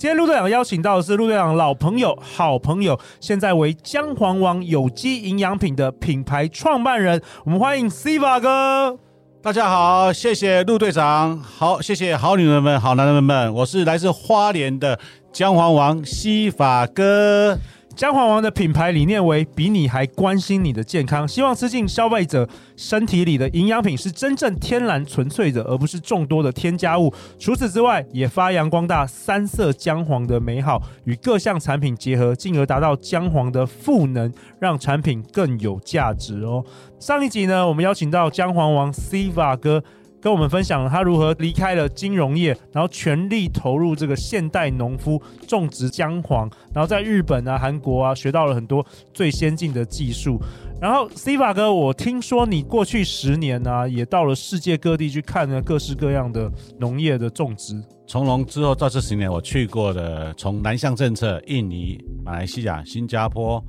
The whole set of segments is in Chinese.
今天陆队长邀请到的是陆队长老朋友、好朋友，现在为姜黄王有机营养品的品牌创办人。我们欢迎 Siva 哥。大家好，谢谢陆队长，好，谢谢好女人们、好男人们，我是来自花莲的姜黄王西法哥。姜黄王的品牌理念为比你还关心你的健康，希望吃进消费者身体里的营养品是真正天然纯粹的，而不是众多的添加物。除此之外，也发扬光大三色姜黄的美好，与各项产品结合，进而达到姜黄的赋能，让产品更有价值哦。上一集呢，我们邀请到姜黄王 Siva 哥。跟我们分享了他如何离开了金融业，然后全力投入这个现代农夫种植姜黄，然后在日本啊、韩国啊学到了很多最先进的技术。然后 Siva 哥，我听说你过去十年呢、也到了世界各地去看了各式各样的农业的种植。从农之后到这十年，我去过的从南向政策，印尼、马来西亚、新加坡、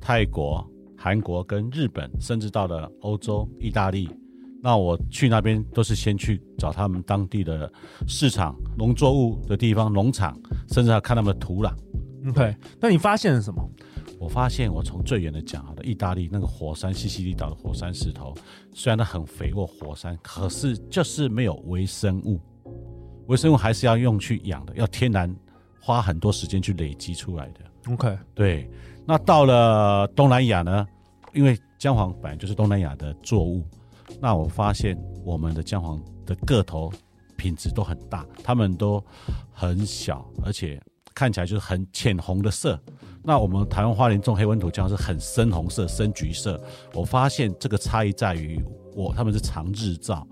泰国、韩国跟日本，甚至到了欧洲、意大利。那我去那边都是先去找他们当地的市场、农作物的地方、农场，甚至要看他们的土壤。OK，那你发现了什么？我发现，我从最远的讲，好的，意大利那个火山西西里岛的火山石头，虽然它很肥沃火山，可是就是没有微生物，微生物还是要用去养的，要天然花很多时间去累积出来的。OK，对。那到了东南亚呢？因为姜黄本来就是东南亚的作物。那我发现我们的姜黄的个头品质都很大，它们都很小，而且看起来就是很浅红的色。那我们台湾花莲种黑温土姜是很深红色、深橘色。我发现这个差异在于我他们是长日照。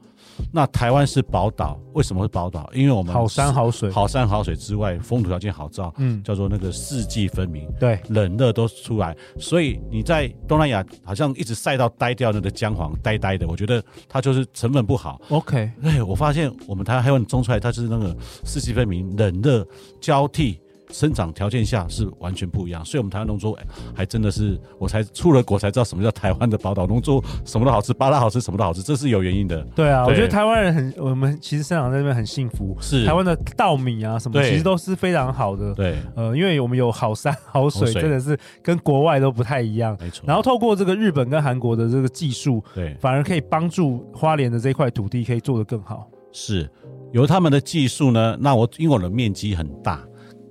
那台湾是宝岛，为什么是宝岛？因为我们好山好水，好山好水之外，风土条件好造，嗯，叫做那个四季分明，对，冷热都出来。所以你在东南亚好像一直晒到呆掉那个姜黄，呆呆的，我觉得它就是成分不好。OK，哎，我发现我们台湾黑温种出来，它就是那个四季分明，冷热交替。生长条件下是完全不一样，所以我们台湾农作物还真的是，我才出了国才知道什么叫台湾的宝岛农作物，什么都好吃，巴拉好吃，什么都好吃，这是有原因的。对啊，对我觉得台湾人很，我们其实生长在那边很幸福。是台湾的稻米啊什么，其实都是非常好的。对，呃，因为我们有好山好水，好水真的是跟国外都不太一样。没错。然后透过这个日本跟韩国的这个技术，对，反而可以帮助花莲的这块土地可以做得更好。是，有他们的技术呢，那我因为我的面积很大。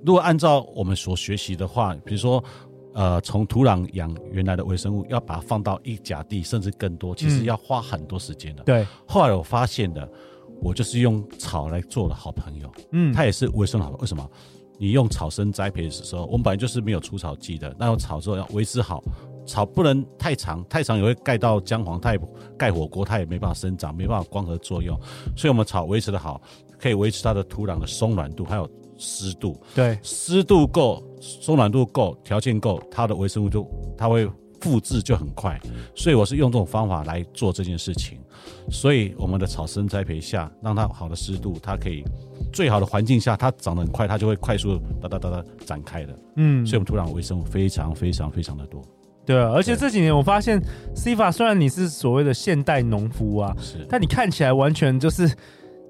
如果按照我们所学习的话，比如说，呃，从土壤养原来的微生物，要把它放到一甲地，甚至更多，其实要花很多时间的。对。后来我发现的，我就是用草来做的好朋友。嗯。它也是微生物好。为什么？你用草生栽培的时候，我们本来就是没有除草剂的，那用草之后要维持好，草不能太长，太长也会盖到姜黄，它也盖火锅，它也没办法生长，没办法光合作用。所以我们草维持的好，可以维持它的土壤的松软度，还有。湿度对，湿度够，松软度够，条件够，它的微生物就它会复制就很快。所以我是用这种方法来做这件事情。所以我们的草生栽培下，让它好的湿度，它可以最好的环境下，它长得很快，它就会快速哒哒哒哒展开的。嗯，所以我们土壤微生物非常非常非常的多。对啊，而且这几年我发现，Civa 虽然你是所谓的现代农夫啊，是，但你看起来完全就是。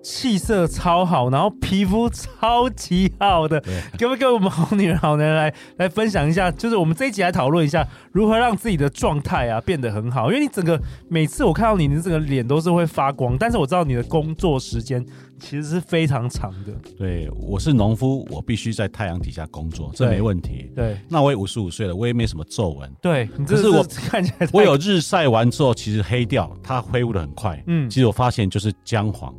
气色超好，然后皮肤超级好的，可不可以跟我们好女人好男人来来分享一下？就是我们这一集来讨论一下如何让自己的状态啊变得很好。因为你整个每次我看到你，你整个脸都是会发光。但是我知道你的工作时间其实是非常长的。对，我是农夫，我必须在太阳底下工作，这没问题。对，那我也五十五岁了，我也没什么皱纹。对，可是我看起来我有日晒完之后，其实黑掉，它恢复的很快。嗯，其实我发现就是姜黄。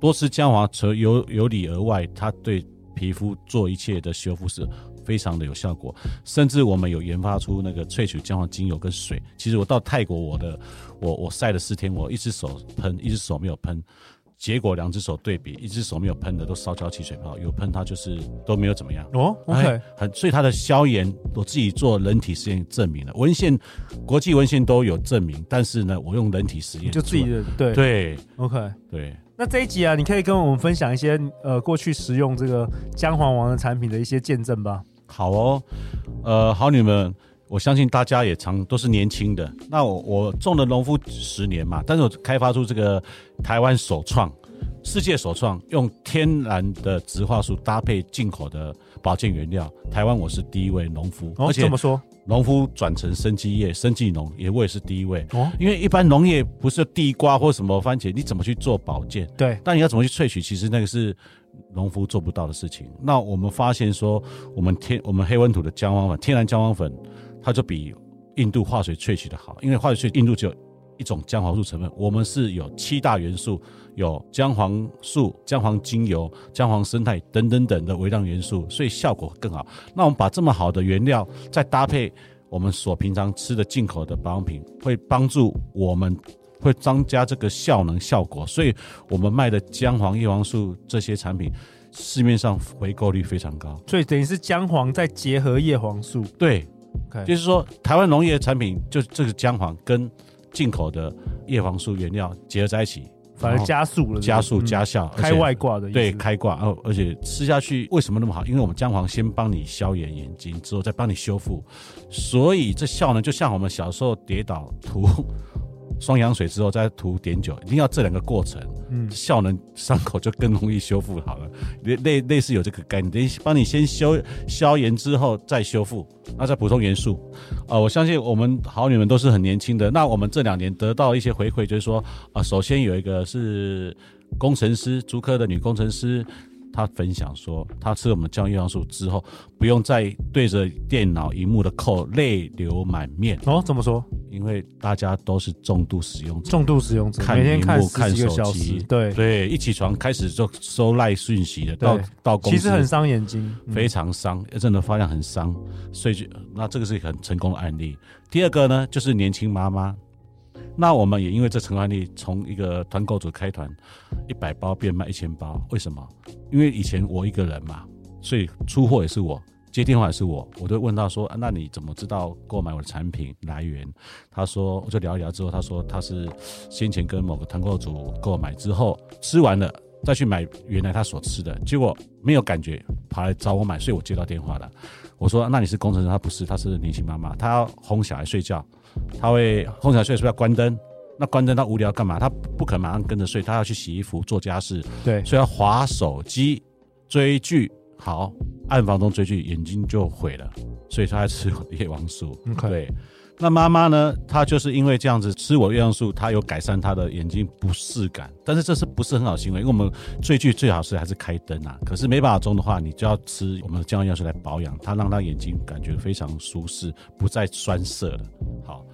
多吃姜黄，除有有里而外，它对皮肤做一切的修复是非常的有效果。甚至我们有研发出那个萃取姜黄精油跟水。其实我到泰国，我的我我晒了四天，我一只手喷，一只手没有喷，结果两只手对比，一只手没有喷的都烧焦起水泡，有喷它就是都没有怎么样。哦，OK，哎很所以它的消炎，我自己做人体实验证明了，文献国际文献都有证明，但是呢，我用人体实验就自己的对对，OK，对。那这一集啊，你可以跟我们分享一些呃过去使用这个姜黄王的产品的一些见证吧。好哦，呃，好女们。我相信大家也常都是年轻的。那我我种了农夫十年嘛，但是我开发出这个台湾首创、世界首创，用天然的植化素搭配进口的保健原料。台湾我是第一位农夫，哦、而且这么说，农夫转成生机业、生技农也我也是第一位。哦，因为一般农业不是地瓜或什么番茄，你怎么去做保健？对，但你要怎么去萃取？其实那个是农夫做不到的事情。那我们发现说，我们天我们黑温土的姜黄粉，天然姜黄粉。它就比印度化水萃取的好，因为化水萃印度只有一种姜黄素成分，我们是有七大元素，有姜黄素、姜黄精油、姜黄生态等等等的微量元素，所以效果更好。那我们把这么好的原料再搭配我们所平常吃的进口的保养品，会帮助我们会增加这个效能效果，所以我们卖的姜黄叶黄素这些产品，市面上回购率非常高。所以等于是姜黄再结合叶黄素，对。就是说，台湾农业产品就这个姜黄跟进口的叶黄素原料结合在一起，反而加速了，加速加效，开外挂的。对，开挂，而而且吃下去为什么那么好？因为我们姜黄先帮你消炎眼睛，之后再帮你修复，所以这效呢，就像我们小时候跌倒涂。双氧水之后再涂碘酒，一定要这两个过程，嗯，效能伤口就更容易修复好了。类类类似有这个概念，等于帮你先消消炎之后再修复，那再补充元素。啊、呃，我相信我们好女们都是很年轻的。那我们这两年得到一些回馈，就是说啊、呃，首先有一个是工程师，竹科的女工程师。他分享说，他吃了我们降叶黄素之后，不用再对着电脑荧幕的扣泪流满面。哦，怎么说？因为大家都是重度使用者，重度使用者，看荧幕、看手机，对对，一起床开始就收赖讯息的，到到公司其实很伤眼睛，非常伤，真的发现很伤。所以就那这个是一个很成功的案例。第二个呢，就是年轻妈妈。那我们也因为这成功案例，从一个团购组开团，一百包变卖一千包。为什么？因为以前我一个人嘛，所以出货也是我，接电话也是我。我就问他说：“，那你怎么知道购买我的产品来源？”他说：“我就聊一聊之后，他说他是先前跟某个团购组购买之后吃完了，再去买原来他所吃的，结果没有感觉，跑来找我买，所以我接到电话了。我说：那你是工程师？他不是，他是年轻妈妈，他要哄小孩睡觉。”他会哄小孩睡，是不是要关灯？那关灯他无聊干嘛？他不可能马上跟着睡，他要去洗衣服、做家事。对，所以要划手机、追剧。好，暗房中追剧，眼睛就毁了。所以他在吃叶黄素。Okay. 对，那妈妈呢？她就是因为这样子吃我叶黄素，她有改善她的眼睛不适感。但是这是不是很好行为？因为我们最具最好是还是开灯啊。可是没办法中的话，你就要吃我们的姜黄叶黄素来保养，它让她眼睛感觉非常舒适，不再酸涩了。好，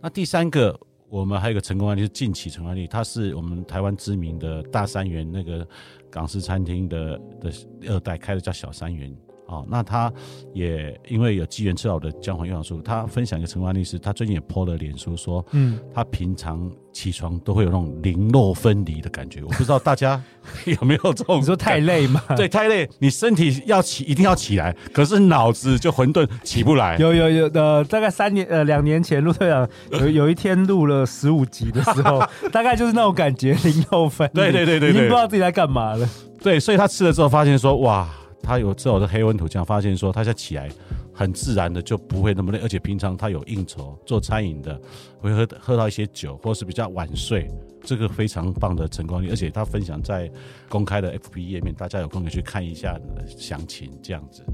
那第三个，我们还有一个成功案例是近期成功案例，它是我们台湾知名的大三元那个港式餐厅的的二代开的，叫小三元。哦，那他也因为有机缘吃到我的姜黄叶黄素，他分享一个成功案例是，他最近也 po 了脸书说，嗯，他平常起床都会有那种零肉分离的感觉，我不知道大家 有没有这种？你说太累吗？对，太累，你身体要起一定要起来，可是脑子就混沌起不来。有有有的，大概三年呃两年前陆队长有有一天录了十五集的时候，大概就是那种感觉，零落分离，对对对对，已经不知道自己在干嘛了。对，所以他吃了之后发现说，哇。他有吃我的黑温土，这样发现说，他在起来很自然的就不会那么累，而且平常他有应酬做餐饮的，会喝喝到一些酒，或是比较晚睡，这个非常棒的成功率，而且他分享在公开的 FB 页面，大家有空可以去看一下详情这样子。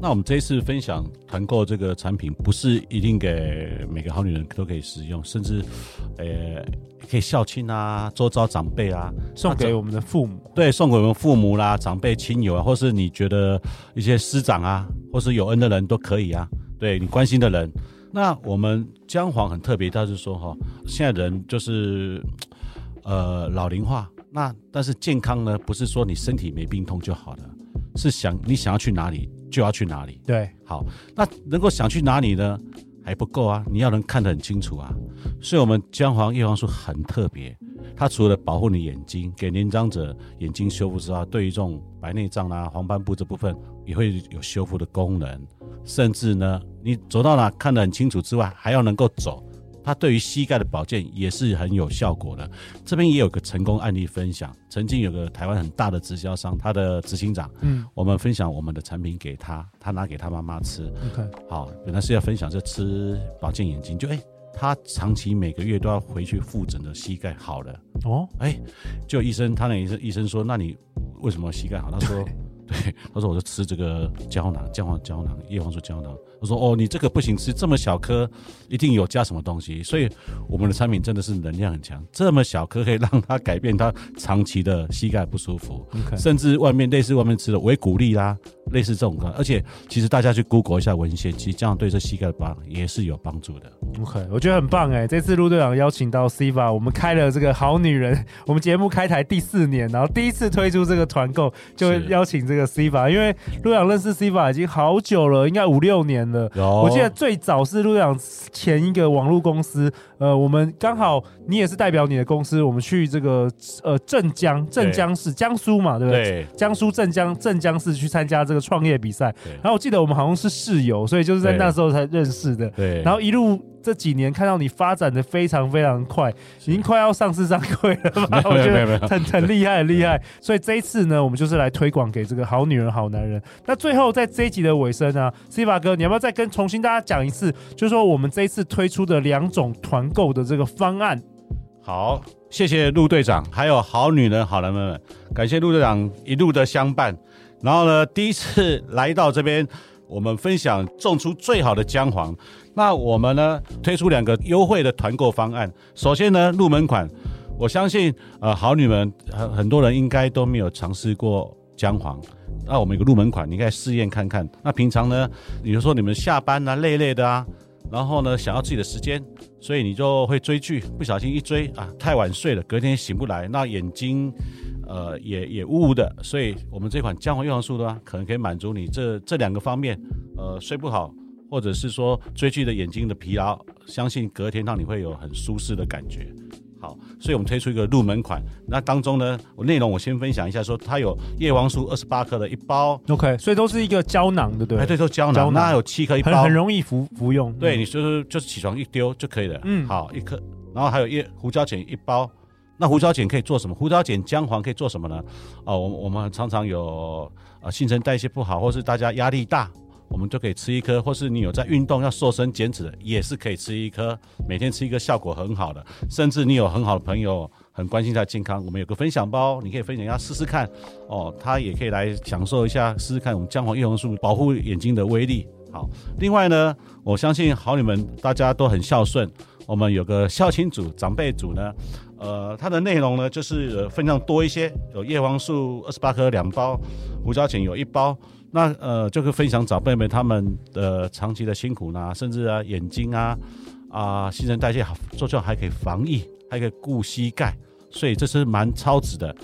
那我们这一次分享团购这个产品，不是一定给每个好女人都可以使用，甚至，呃，可以孝亲啊，周遭长辈啊，送给我们的父母，对，送给我们父母啦、长辈、亲友啊，或是你觉得一些师长啊，或是有恩的人都可以啊，对你关心的人。那我们姜黄很特别，他是说哈，现在人就是，呃，老龄化，那但是健康呢，不是说你身体没病痛就好了，是想你想要去哪里。就要去哪里？对，好，那能够想去哪里呢？还不够啊，你要能看得很清楚啊。所以，我们姜黄叶黄素很特别，它除了保护你眼睛，给年长者眼睛修复之外，对于这种白内障啊、黄斑部这部分也会有修复的功能。甚至呢，你走到哪看得很清楚之外，还要能够走。它对于膝盖的保健也是很有效果的。这边也有个成功案例分享，曾经有个台湾很大的直销商，他的执行长，嗯，我们分享我们的产品给他，他拿给他妈妈吃。OK，好，本来是要分享这吃保健眼睛，就哎、欸，他长期每个月都要回去复诊的膝盖好了。哦，哎、欸，就医生，他那医生医生说，那你为什么膝盖好？他说。对，他说我就吃这个胶囊，姜黄胶囊，叶黄素胶囊。他说哦，你这个不行吃，这么小颗，一定有加什么东西。所以我们的产品真的是能量很强，这么小颗可以让他改变他长期的膝盖不舒服，Okay. 甚至外面类似外面吃的维骨力啦，类似这种的。而且其实大家去 Google 一下文献，其实这样对这膝盖的帮也是有帮助的。OK，我觉得很棒哎，这次陆队长邀请到 CIVA，我们开了这个好女人，我们节目开台第四年，然后第一次推出这个团购，就邀请这个。这个 CIVA，因为陆阳认识 CIVA 已经好久了，应该五六年了。我记得最早是陆阳前一个网络公司，呃，我们刚好你也是代表你的公司，我们去这个呃镇江镇江市江苏嘛，对不对？对江苏镇江镇江市去参加这个创业比赛，然后我记得我们好像是室友，所以就是在那时候才认识的。对，然后一路。这几年看到你发展的非常非常快，已经快要上市上柜了吧？我觉得很很厉害，很厉害。所以这一次呢，我们就是来推广给这个好女人、好男人。那最后在这一集的尾声呢，CIVA 哥，你要不要再跟重新大家讲一次？就是说我们这一次推出的两种团购的这个方案。好，谢谢陆队长，还有好女人、好男人们，感谢陆队长一路的相伴。然后呢，第一次来到这边，我们分享种出最好的姜黄。那我们呢，推出两个优惠的团购方案。首先呢，入门款，我相信呃好女们很很多人应该都没有尝试过姜黄。那我们有个入门款，你可以试验看看。那平常呢，比如说你们下班啊累累的啊，然后呢想要自己的时间，所以你就会追剧，不小心一追啊太晚睡了，隔天醒不来，那眼睛呃也也雾雾的。所以我们这款姜黄叶黄素的话，可能可以满足你这这两个方面，呃睡不好。或者是说追剧的眼睛的疲劳，相信隔天让你会有很舒适的感觉。好，所以我们推出一个入门款。那当中呢，我内容我先分享一下，说它有叶黄素二十八克的一包。OK，所以都是一个胶囊的，对？哎，对，都胶囊。那有七颗一包，很很容易服服用。对，你就是就是起床一丢就可以了。嗯，好，一颗。然后还有叶胡椒碱一包。那胡椒碱可以做什么？胡椒碱姜黄可以做什么呢？哦，我我们常常有呃新陈代谢不好，或是大家压力大。我们就可以吃一颗，或是你有在运动要瘦身减脂的，也是可以吃一颗。每天吃一个效果很好的，甚至你有很好的朋友很关心他健康，我们有个分享包，你可以分享一下试试看哦，他也可以来享受一下试试看我们姜黄叶黄素保护眼睛的威力。好，另外呢，我相信好你们大家都很孝顺，我们有个孝亲组长辈组呢，呃，它的内容呢就是分量多一些，有叶黄素二十八颗两包，胡椒碱有一包。那呃，就可以分享长辈们他们的长期的辛苦呢，甚至啊眼睛啊啊新陈代谢好，做这还可以防疫，还可以顾膝盖，所以这是蛮超值的。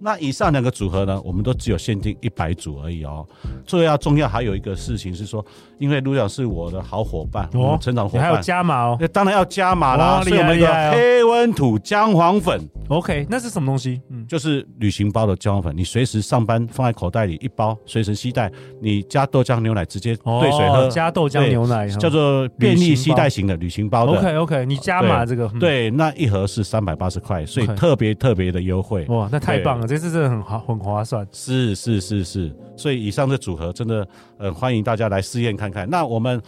那以上两个组合呢，我们都只有限定一百组而已哦。最要重要还有一个事情是说，因为卢长是我的好伙伴，哦，成长伙伴，还有加码哦。那当然要加码啦，所以我们有个黑温土姜黄粉。OK，那是什么东西？嗯，就是旅行包的姜黄粉，你随时上班放在口袋里一包，随身携带。你加豆浆牛奶直接兑水喝，加豆浆牛奶叫做便利携带型的旅行包的。OK OK，你加码这个，对，那一盒是三百八十块，所以特别特别的优惠。哇，那太棒了。这次真的很划，很划算。是是是是，所以以上的组合真的，呃，欢迎大家来试验看看。那我们，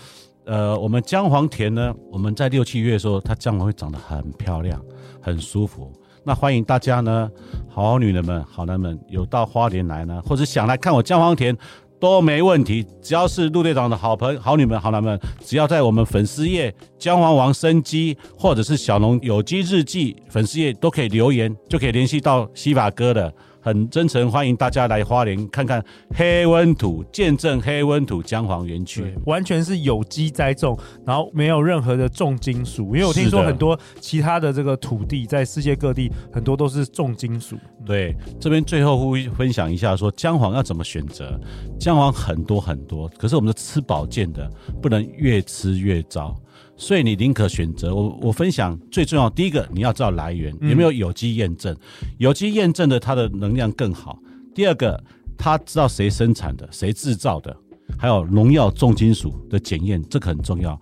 呃，我们姜黄田呢，我们在六七月的时候，它姜黄会长得很漂亮，很舒服。那欢迎大家呢，好女人们、好男们，有到花莲来呢，或者想来看我姜黄田都没问题。只要是陆队长的好朋、好女们、好男们，只要在我们粉丝页“姜黄王生机”或者是“小龙有机日记”粉丝页都可以留言，就可以联系到西法哥的。很真诚欢迎大家来花莲看看黑温土，见证黑温土姜黄园区，完全是有机栽种，然后没有任何的重金属。因为我听说很多其他的这个土地在世界各地很多都是重金属。对，这边最后呼分享一下，说姜黄要怎么选择？姜黄很多很多，可是我们的吃保健的不能越吃越糟。所以你宁可选择我。我分享最重要，第一个你要知道来源有没有有机验证，有机验证的它的能量更好。第二个，他知道谁生产的，谁制造的，还有农药、重金属的检验，这个很重要。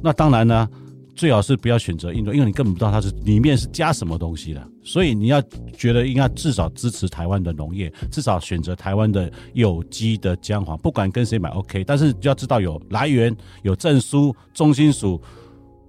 那当然呢。最好是不要选择印度，因为你根本不知道它是里面是加什么东西的，所以你要觉得应该至少支持台湾的农业，至少选择台湾的有机的姜黄，不管跟谁买 OK，但是就要知道有来源、有证书、重金属、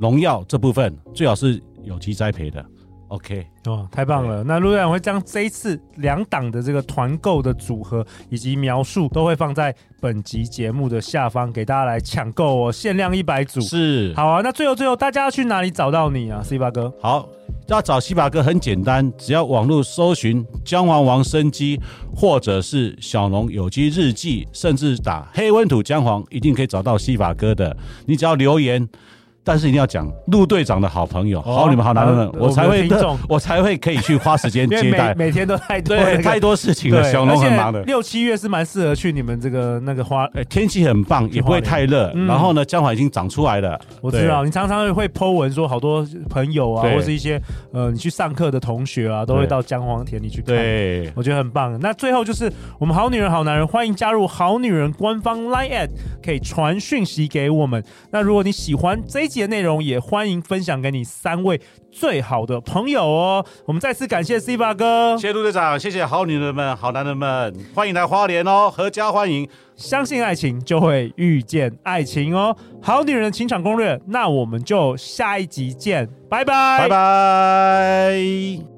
农药这部分最好是有机栽培的。OK，哦，太棒了！那陆队长会将这一次两档的这个团购的组合以及描述都会放在本集节目的下方，给大家来抢购哦，限量一百组。是，好啊。那最后最后，大家要去哪里找到你啊，C 八哥？好，要找 C 八哥很简单，只要网络搜寻“姜黄王生机”或者是“小农有机日记”，甚至打“黑温土姜黄”，一定可以找到 C 八哥的。你只要留言。但是一定要讲陆队长的好朋友，好你们好男人们，我才会 我才会可以去花时间接待。每天都太多太多事情了，小龙很忙的。六七月是蛮适合去你们这个那个花，天气很棒，也不会太热。然后呢，姜黄已经长出来了。我知道你常常会 po 文说，好多朋友啊，或是一些呃你去上课的同学啊，都会到姜黄田里去看。对，我觉得很棒。那最后就是我们好女人好男人，欢迎加入好女人官方 Line，at, 可以传讯息给我们。那如果你喜欢这节内容也欢迎分享给你三位最好的朋友哦。我们再次感谢 C 八哥，谢谢陆队长，谢谢好女人们、好男人们，欢迎来花莲哦，阖家欢迎。相信爱情，就会遇见爱情哦。好女人的情场攻略，那我们就下一集见，拜拜，拜拜。